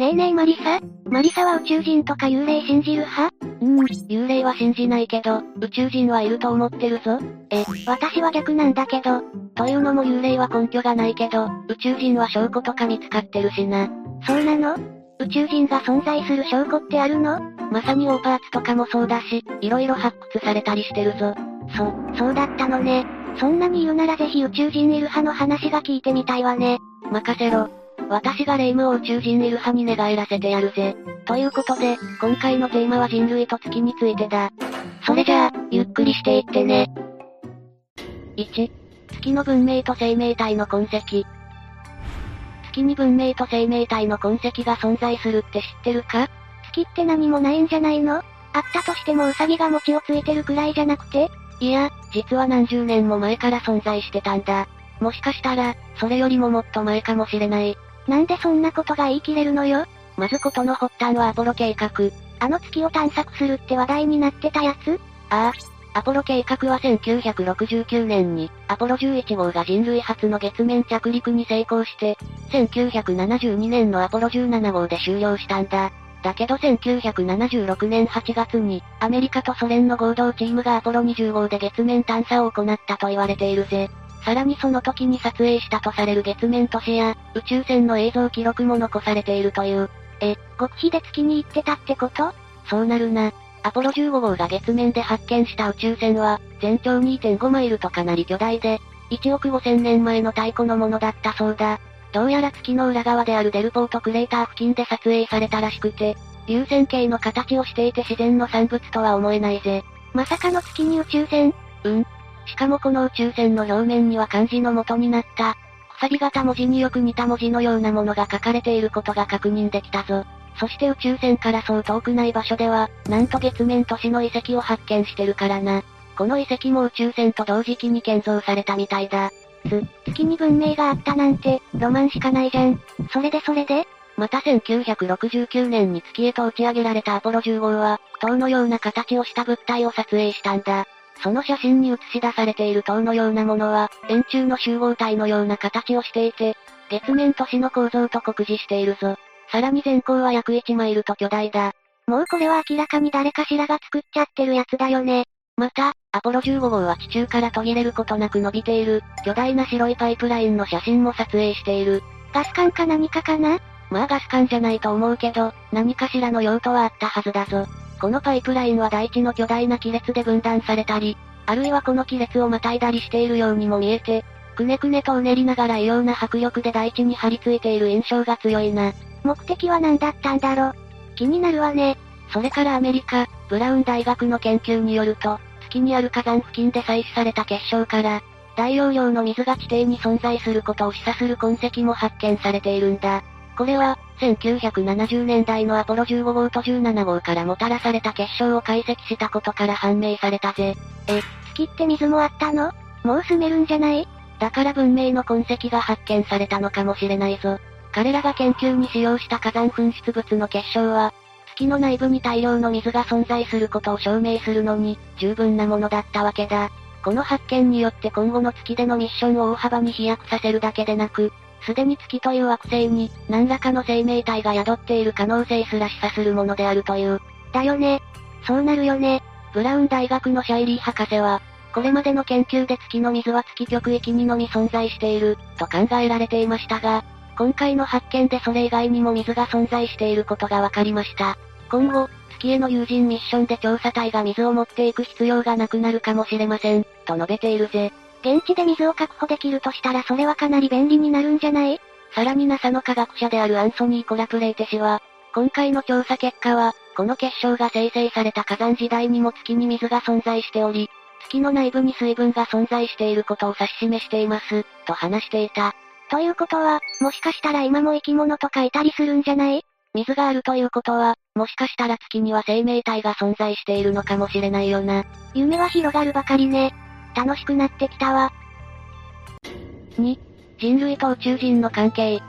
ねえねえマリサ？マリサは宇宙人とか幽霊信じる派？うーん、幽霊は信じないけど、宇宙人はいると思ってるぞ。え、私は逆なんだけど。というのも幽霊は根拠がないけど、宇宙人は証拠とか見つかってるしな。そうなの？宇宙人が存在する証拠ってあるの？まさにオーパーツとかもそうだし、色々発掘されたりしてるぞ。そ、そうだったのね。そんなに言うならぜひ宇宙人いる派の話が聞いてみたいわね。任せろ。私が霊夢を宇宙人いる派に寝返らせてやるぜ。ということで、今回のテーマは人類と月についてだ。それじゃあ、ゆっくりしていってね。1、月の文明と生命体の痕跡。月に文明と生命体の痕跡が存在するって知ってるか？月って何もないんじゃないの？あったとしてもウサギが餅をついてるくらいじゃなくて？いや、実は何十年も前から存在してたんだ。もしかしたら、それよりももっと前かもしれない。なんでそんなことが言い切れるのよ？まずことの発端はアポロ計画。あの月を探索するって話題になってたやつ？ああ。アポロ計画は1969年に、アポロ11号が人類初の月面着陸に成功して、1972年のアポロ17号で終了したんだ。だけど1976年8月に、アメリカとソ連の合同チームがアポロ20号で月面探査を行ったと言われているぜ。さらにその時に撮影したとされる月面都市や、宇宙船の映像記録も残されているという。え、極秘で月に行ってたってこと？そうなるな。アポロ15号が月面で発見した宇宙船は、全長2.5マイルとかなり巨大で、1億5000年前の太古のものだったそうだ。どうやら月の裏側であるデルポートクレーター付近で撮影されたらしくて、流線形の形をしていて自然の産物とは思えないぜ。まさかの月に宇宙船？うん。しかもこの宇宙船の表面には漢字の元になった、くさび型文字によく似た文字のようなものが書かれていることが確認できたぞ。そして宇宙船からそう遠くない場所では、なんと月面都市の遺跡を発見してるからな。この遺跡も宇宙船と同時期に建造されたみたいだ。つ、月に文明があったなんて、ロマンしかないじゃん。それでそれで？また1969年に月へと打ち上げられたアポロ10号は、塔のような形をした物体を撮影したんだ。その写真に映し出されている塔のようなものは、円柱の集合体のような形をしていて、月面都市の構造と酷似しているぞ。さらに全高は約1マイルと巨大だ。もうこれは明らかに誰かしらが作っちゃってるやつだよね。また、アポロ15号は地中から途切れることなく伸びている、巨大な白いパイプラインの写真も撮影している。ガス管か何かかな？まあガス管じゃないと思うけど、何かしらの用途はあったはずだぞ。このパイプラインは大地の巨大な亀裂で分断されたり、あるいはこの亀裂をまたいだりしているようにも見えて、くねくねとうねりながら異様な迫力で大地に張り付いている印象が強いな。目的は何だったんだろ気になるわね。それからアメリカ、ブラウン大学の研究によると、月にある火山付近で採取された結晶から、大容量の水が地底に存在することを示唆する痕跡も発見されているんだ。これは、1970年代のアポロ15号と17号からもたらされた結晶を解析したことから判明されたぜ。え、月って水もあったの？もう住めるんじゃない？だから文明の痕跡が発見されたのかもしれないぞ。彼らが研究に使用した火山噴出物の結晶は、月の内部に大量の水が存在することを証明するのに、十分なものだったわけだ。この発見によって今後の月でのミッションを大幅に飛躍させるだけでなく、すでに月という惑星に、何らかの生命体が宿っている可能性すら示唆するものであるという。だよね。そうなるよね。ブラウン大学のシャイリー博士は、これまでの研究で月の水は月極域にのみ存在している、と考えられていましたが、今回の発見でそれ以外にも水が存在していることが分かりました。今後、月への有人ミッションで調査隊が水を持っていく必要がなくなるかもしれません、と述べているぜ。現地で水を確保できるとしたらそれはかなり便利になるんじゃない？さらに NASA の科学者であるアンソニー・コラプレイテ氏は、今回の調査結果は、この結晶が生成された火山時代にも月に水が存在しており、月の内部に水分が存在していることを指し示しています、と話していた。ということは、もしかしたら今も生き物とかいたりするんじゃない？水があるということは、もしかしたら月には生命体が存在しているのかもしれないよな。夢は広がるばかりね。楽しくなってきたわ。2、人類と宇宙人の関係。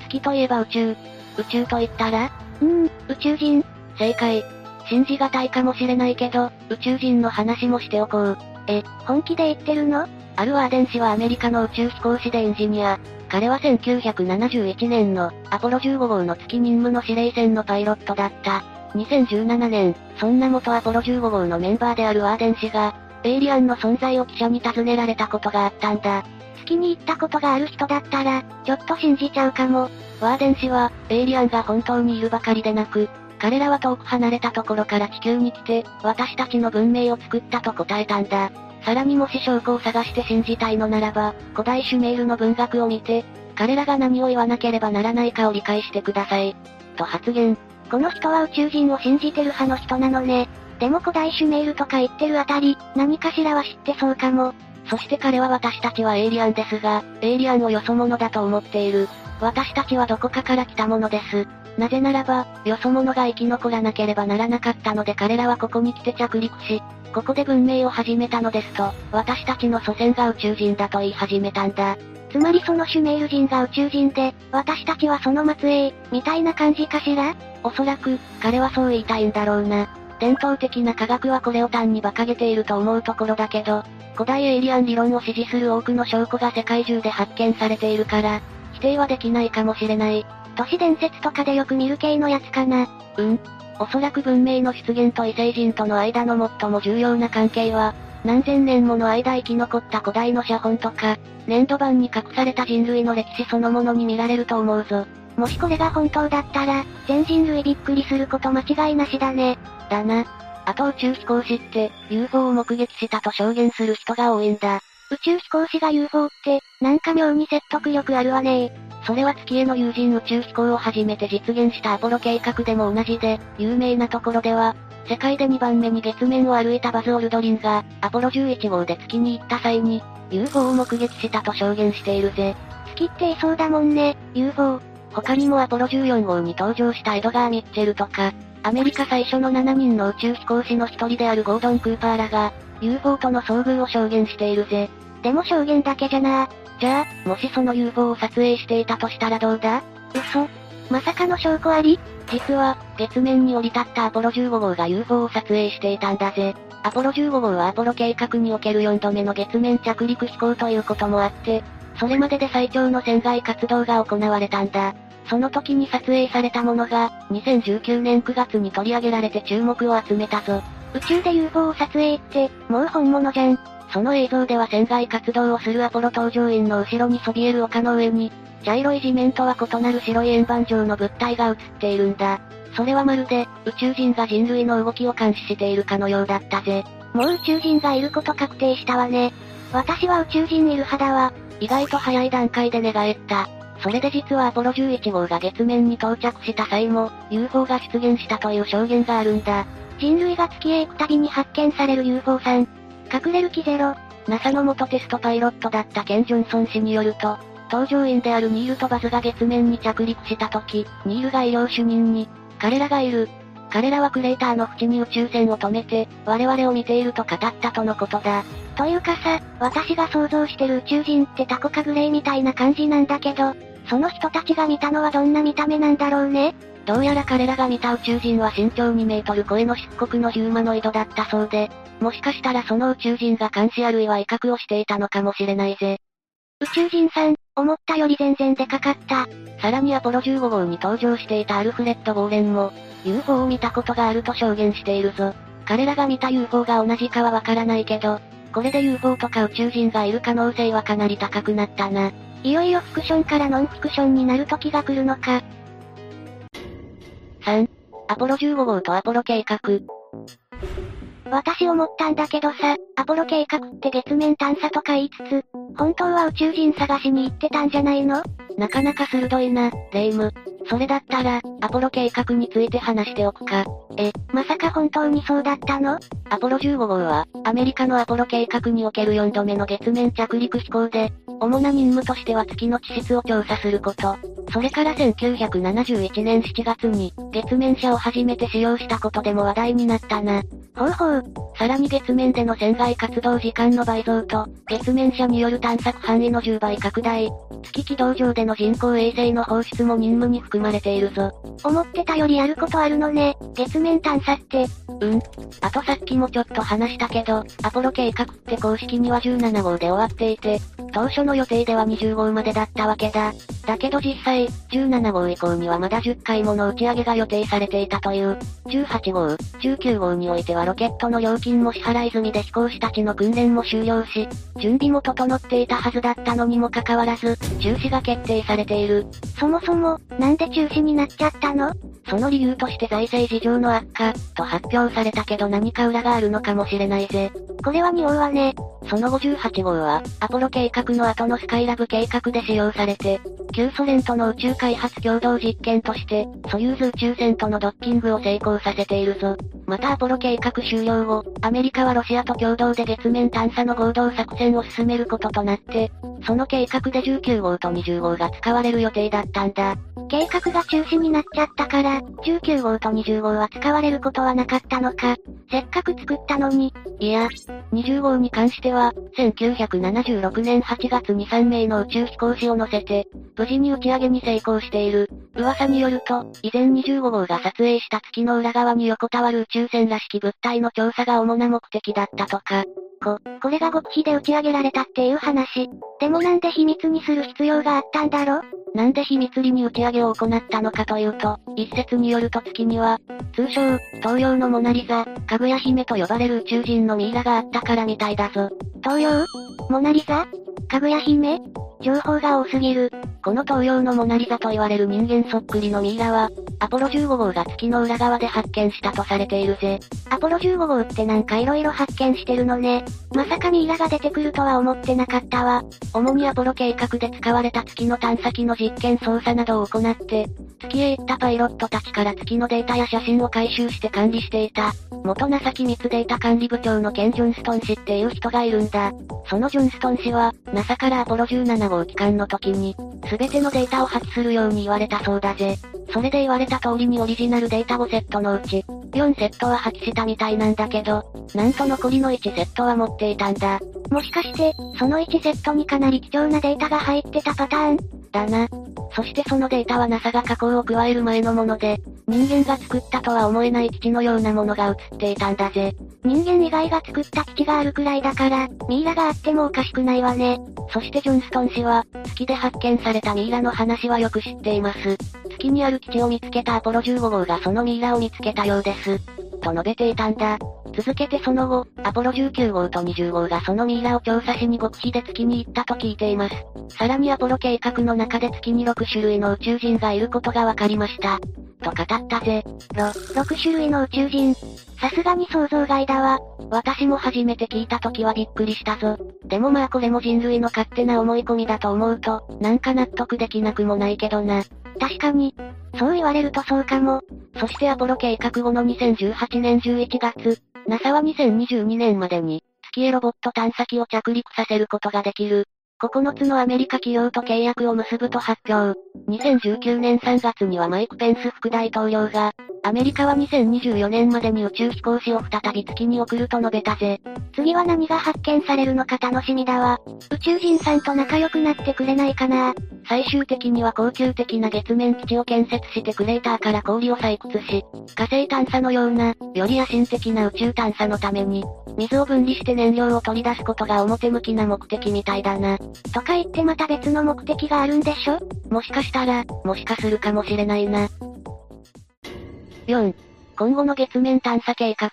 月といえば宇宙。宇宙と言ったら？うーん、宇宙人。正解。信じがたいかもしれないけど、宇宙人の話もしておこう。え、本気で言ってるの？アルワーデン氏はアメリカの宇宙飛行士でエンジニア。彼は1971年のアポロ15号の月任務の司令船のパイロットだった。2017年、そんな元アポロ15号のメンバーであるワーデン氏が、エイリアンの存在を記者に尋ねられたことがあったんだ。月に行ったことがある人だったら、ちょっと信じちゃうかも。ワーデン氏は、エイリアンが本当にいるばかりでなく、彼らは遠く離れたところから地球に来て、私たちの文明を作ったと答えたんだ。さらにもし証拠を探して信じたいのならば、古代シュメールの文学を見て、彼らが何を言わなければならないかを理解してください。と発言。この人は宇宙人を信じてる派の人なのね。でも古代シュメールとか言ってるあたり、何かしらは知ってそうかも。そして彼は私たちはエイリアンですが、エイリアンをよそ者だと思っている。私たちはどこかから来たものです。なぜならば、よそ者が生き残らなければならなかったので彼らはここに来て着陸し、ここで文明を始めたのですと、私たちの祖先が宇宙人だと言い始めたんだ。つまりそのシュメール人が宇宙人で、私たちはその末裔、みたいな感じかしら？おそらく、彼はそう言いたいんだろうな。伝統的な科学はこれを単に馬鹿げていると思うところだけど、古代エイリアン理論を支持する多くの証拠が世界中で発見されているから、否定はできないかもしれない。都市伝説とかでよく見る系のやつかな。うん。おそらく文明の出現と異星人との間の最も重要な関係は、何千年もの間生き残った古代の写本とか、粘土板に隠された人類の歴史そのものに見られると思うぞ。もしこれが本当だったら、全人類びっくりすること間違いなしだね。だな。あと宇宙飛行士って、UFO を目撃したと証言する人が多いんだ。宇宙飛行士が UFO って、なんか妙に説得力あるわねそれは月への有人宇宙飛行を初めて実現したアポロ計画でも同じで、有名なところでは、世界で2番目に月面を歩いたバズ・オルドリンが、アポロ11号で月に行った際に、UFO を目撃したと証言しているぜ。月っていそうだもんね、UFO。他にもアポロ14号に登場したエドガー・ミッチェルとか、アメリカ最初の7人の宇宙飛行士の一人であるゴードン・クーパーらが、UFO との遭遇を証言しているぜ。でも証言だけじゃなじゃあ、もしその UFO を撮影していたとしたらどうだ？嘘まさかの証拠あり？実は、月面に降り立ったアポロ15号が UFO を撮影していたんだぜ。アポロ15号はアポロ計画における4度目の月面着陸飛行ということもあって、それまでで最長の船外活動が行われたんだ。その時に撮影されたものが、2019年9月に取り上げられて注目を集めたぞ。宇宙で UFO を撮影って、もう本物じゃん。その映像では船外活動をするアポロ搭乗員の後ろにそびえる丘の上に、茶色い地面とは異なる白い円盤状の物体が映っているんだ。それはまるで、宇宙人が人類の動きを監視しているかのようだったぜ。もう宇宙人がいること確定したわね。私は宇宙人いる派だわ。意外と早い段階で寝返った。それで実はアポロ11号が月面に到着した際も、UFO が出現したという証言があるんだ。人類が月へ行くたびに発見される UFO さん。隠れる気ゼロ。NASA の元テストパイロットだったケン・ジョンソン氏によると、搭乗員であるニールとバズが月面に着陸した時、ニールが医療主任に、彼らがいる。彼らはクレーターの縁に宇宙船を止めて、我々を見ていると語ったとのことだ。というかさ、私が想像してる宇宙人ってタコかグレーみたいな感じなんだけど、その人たちが見たのはどんな見た目なんだろうね？どうやら彼らが見た宇宙人は身長2メートル超えの漆黒のヒューマノイドだったそうで、もしかしたらその宇宙人が監視あるいは威嚇をしていたのかもしれないぜ。宇宙人さん、思ったより全然でかかった。さらにアポロ15号に登場していたアルフレッド・ボーレンも、UFO を見たことがあると証言しているぞ。彼らが見た UFO が同じかはわからないけど、これで UFO とか宇宙人がいる可能性はかなり高くなったな。いよいよフィクションからノンフィクションになる時が来るのか。3、アポロ15号とアポロ計画。私思ったんだけどさ、アポロ計画って月面探査とか言いつつ、本当は宇宙人探しに行ってたんじゃないの？なかなか鋭いな、レイム。それだったら、アポロ計画について話しておくか。え、まさか本当にそうだったの？アポロ15号は、アメリカのアポロ計画における4度目の月面着陸飛行で、主な任務としては月の地質を調査すること。それから1971年7月に、月面車を初めて使用したことでも話題になったな。ほうほう。さらに月面での船外活動時間の倍増と、月面車による探索範囲の10倍拡大、月軌道上での人工衛星の放出も任務に含まれているぞ。思ってたよりやることあるのね、月面探査って。うん。あとさっきもちょっと話したけど、アポロ計画って公式には17号で終わっていて、当初の予定では20号までだったわけだ。だけど実際、17号以降にはまだ10回もの打ち上げが予定されていたという。18号、19号においてはロケットの料金も支払い済みで飛行士たちの訓練も終了し、準備も整っていたはずだったのにもかかわらず、中止が決定されている。そもそも、なんで中止になっちゃったの？その理由として財政事情の悪化、と発表されたけど何か裏があるのかもしれないぜ。これは匂うわね。その58号は、アポロ計画の後のスカイラブ計画で使用されて、旧ソ連との宇宙開発共同実験として、ソユーズ宇宙船とのドッキングを成功させているぞ。またアポロ計画終了後、アメリカはロシアと共同で月面探査の合同作戦を進めることとなって、その計画で19号と20号が使われる予定だったんだ。計画が中止になっちゃったから、19号と20号は使われることはなかったのか。せっかく作ったのに。いや、20号に関しては、1976年8月に3名の宇宙飛行士を乗せて、無事に打ち上げに成功している。噂によると、以前25号が撮影した月の裏側に横たわる宇宙船らしき物体の調査が主な目的だったとか。こ、これが極秘で打ち上げられたっていう話。でもなんで秘密にする必要があったんだろなんで秘密裏に打ち上げを行ったのかというと、一説によると月には、通称、東洋のモナリザ、かぐや姫と呼ばれる宇宙人のミイラがあったからみたいだぞ。東洋？モナリザ？かぐや姫？情報が多すぎる。この東洋のモナリザと言われる人間そっくりのミイラは、アポロ15号が月の裏側で発見したとされているぜ。アポロ15号ってなんか色々発見してるのね。まさかミイラが出てくるとは思ってなかったわ。主にアポロ計画で使われた月の探査機の実験操作などを行って、月へ行ったパイロットたちから月のデータや写真を回収して管理していた。元 NASA 機密データ管理部長のケン・ジョンストン氏っていう人がいるんだ。そのジョンストン氏は、NASA からアポロ17号機関の時に、すべてのデータを破棄するように言われたそうだぜ。それで言われた通りにオリジナルデータ5セットのうち、4セットは破棄したみたいなんだけど、なんと残りの1セットは持っていたんだ。もしかして、その1セットにかなり貴重なデータが入ってたパターン？だな。そしてそのデータは NASA が加工を加える前のもので、人間が作ったとは思えない基地のようなものが映っていたんだぜ。人間以外が作った基地があるくらいだから、ミイラがあってもおかしくないわね。そしてジョンストン氏は、月で発見されたミイラの話はよく知っています。月にある基地を見つけたアポロ15号がそのミイラを見つけたようです。と述べていたんだ。続けてその後、アポロ19号と20号がそのミイラを調査しに極秘で月に行ったと聞いています。さらにアポロ計画の中で月に6種類の宇宙人がいることが分かりました。と語ったぜ。ろ、6種類の宇宙人。さすがに想像外だわ。私も初めて聞いた時はびっくりしたぞ。でもまあこれも人類の勝手な思い込みだと思うと、なんか納得できなくもないけどな。確かに。そう言われるとそうかも。そしてアポロ計画後の2018年11月、NASA は2022年までに、月へロボット探査機を着陸させることができる。9つのアメリカ企業と契約を結ぶと発表。2019年3月にはマイク・ペンス副大統領が、アメリカは2024年までに宇宙飛行士を再び月に送ると述べたぜ。次は何が発見されるのか楽しみだわ。宇宙人さんと仲良くなってくれないかな最終的には高級的な月面基地を建設してクレーターから氷を採掘し、火星探査のような、より野心的な宇宙探査のために、水を分離して燃料を取り出すことが表向きな目的みたいだな。とか言ってまた別の目的があるんでしょ？もしかしたら、もしかするかもしれないな。4. 今後の月面探査計画。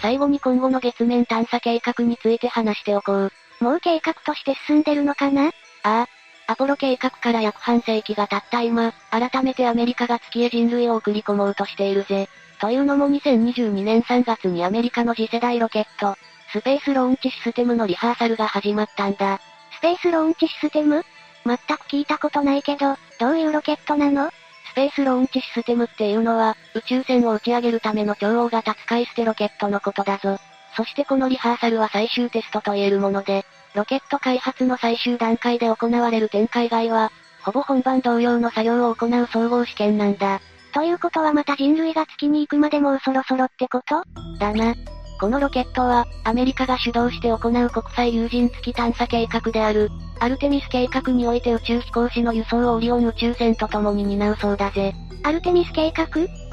最後に今後の月面探査計画について話しておこう。もう計画として進んでるのかな？ああ。アポロ計画から約半世紀が経った今、改めてアメリカが月へ人類を送り込もうとしているぜ。というのも2022年3月にアメリカの次世代ロケット、スペースローンチシステムのリハーサルが始まったんだ。スペースローンチシステム？全く聞いたことないけど、どういうロケットなの？スペースローンチシステムっていうのは、宇宙船を打ち上げるための超大型使い捨てロケットのことだぞ。そしてこのリハーサルは最終テストと言えるもので、ロケット開発の最終段階で行われる展開外は、ほぼ本番同様の作業を行う総合試験なんだ。ということはまた人類が月に行くまでもうそろそろってこと？だな。このロケットは、アメリカが主導して行う国際有人月探査計画である、アルテミス計画において宇宙飛行士の輸送をオリオン宇宙船と共に担うそうだぜ。アルテミス計画？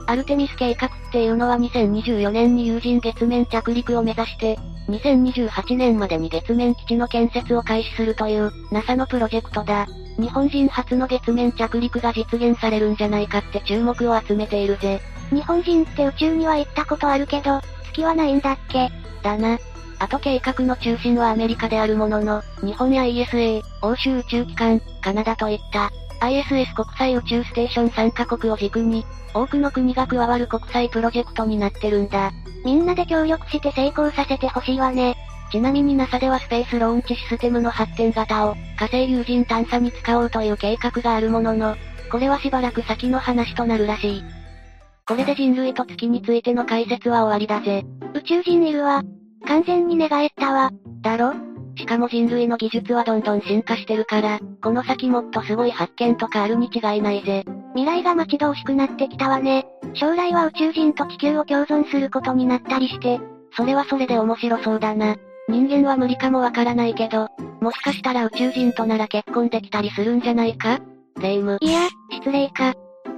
アルテミス計画っていうのは2024年に有人月面着陸を目指して、2028年までに月面基地の建設を開始するという、NASA のプロジェクトだ。日本人初の月面着陸が実現されるんじゃないかって注目を集めているぜ。日本人って宇宙には行ったことあるけど、はないんだっけ？だな。あと計画の中心はアメリカであるものの、日本や ESA、欧州宇宙機関、カナダといった、ISS 国際宇宙ステーション3カ国を軸に、多くの国が加わる国際プロジェクトになってるんだ。みんなで協力して成功させてほしいわね。ちなみに NASA ではスペースローンチシステムの発展型を火星有人探査に使おうという計画があるものの、これはしばらく先の話となるらしい。これで人類と月についての解説は終わりだぜ。宇宙人いるわ。完全に寝返ったわ。だろ？しかも人類の技術はどんどん進化してるから、この先もっとすごい発見とかあるに違いないぜ。未来が待ち遠しくなってきたわね。将来は宇宙人と地球を共存することになったりして。それはそれで面白そうだな。人間は無理かもわからないけど、もしかしたら宇宙人となら結婚できたりするんじゃないか？レイム。いや、失礼か。